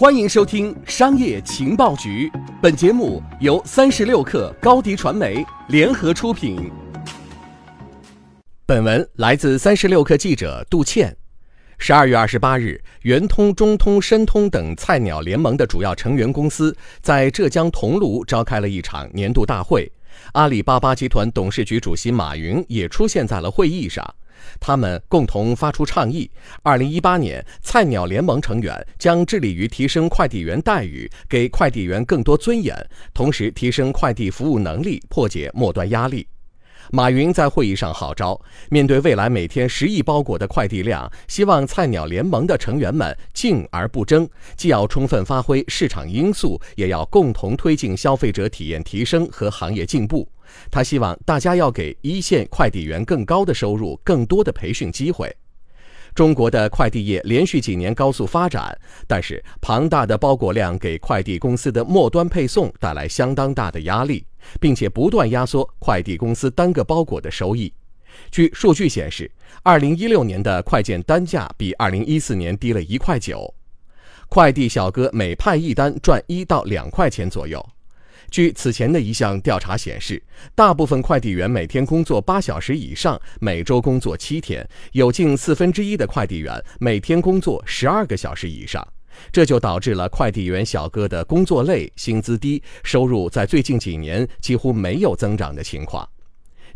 欢迎收听《商业情报局》，本节目由三十六克高低传媒联合出品。本文来自三十六克记者杜倩。十二月二十八日，圆通、中通、申通等菜鸟联盟的主要成员公司在浙江桐庐召开了一场年度大会。阿里巴巴集团董事局主席马云也出现在了会议上。他们共同发出倡议：，二零一八年，菜鸟联盟成员将致力于提升快递员待遇，给快递员更多尊严，同时提升快递服务能力，破解末端压力。马云在会议上号召，面对未来每天十亿包裹的快递量，希望菜鸟联盟的成员们静而不争，既要充分发挥市场因素，也要共同推进消费者体验提升和行业进步。他希望大家要给一线快递员更高的收入、更多的培训机会。中国的快递业连续几年高速发展，但是庞大的包裹量给快递公司的末端配送带来相当大的压力，并且不断压缩快递公司单个包裹的收益。据数据显示，二零一六年的快件单价比二零一四年低了一块九，快递小哥每派一单赚一到两块钱左右。据此前的一项调查显示，大部分快递员每天工作八小时以上，每周工作七天，有近四分之一的快递员每天工作十二个小时以上，这就导致了快递员小哥的工作累、薪资低、收入在最近几年几乎没有增长的情况。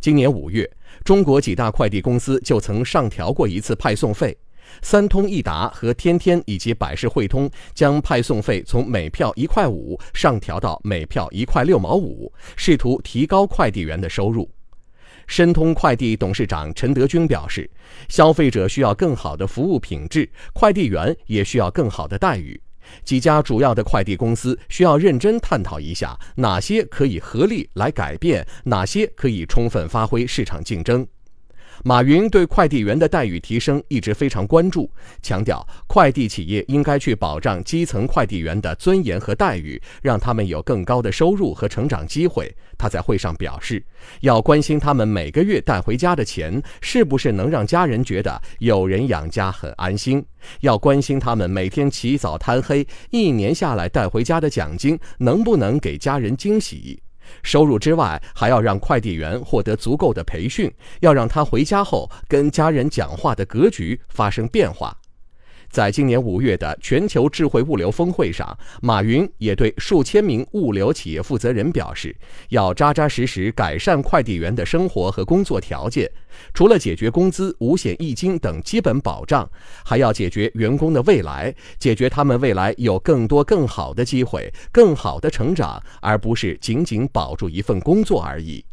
今年五月，中国几大快递公司就曾上调过一次派送费。三通一达和天天以及百世汇通将派送费从每票一块五上调到每票一块六毛五，试图提高快递员的收入。申通快递董事长陈德军表示，消费者需要更好的服务品质，快递员也需要更好的待遇。几家主要的快递公司需要认真探讨一下，哪些可以合力来改变，哪些可以充分发挥市场竞争。马云对快递员的待遇提升一直非常关注，强调快递企业应该去保障基层快递员的尊严和待遇，让他们有更高的收入和成长机会。他在会上表示，要关心他们每个月带回家的钱是不是能让家人觉得有人养家很安心，要关心他们每天起早贪黑，一年下来带回家的奖金能不能给家人惊喜。收入之外，还要让快递员获得足够的培训，要让他回家后跟家人讲话的格局发生变化。在今年五月的全球智慧物流峰会上，马云也对数千名物流企业负责人表示，要扎扎实实改善快递员的生活和工作条件。除了解决工资、五险一金等基本保障，还要解决员工的未来，解决他们未来有更多更好的机会、更好的成长，而不是仅仅保住一份工作而已。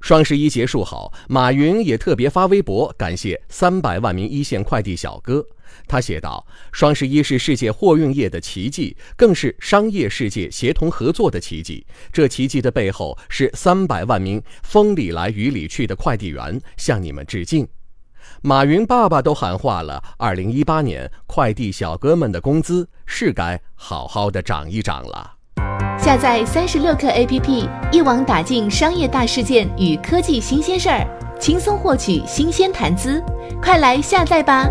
双十一结束后，马云也特别发微博感谢三百万名一线快递小哥。他写道：“双十一是世界货运业的奇迹，更是商业世界协同合作的奇迹。这奇迹的背后是三百万名风里来雨里去的快递员，向你们致敬。”马云爸爸都喊话了：二零一八年快递小哥们的工资是该好好的涨一涨了。下载三十六课 APP，一网打尽商业大事件与科技新鲜事儿，轻松获取新鲜谈资。快来下载吧！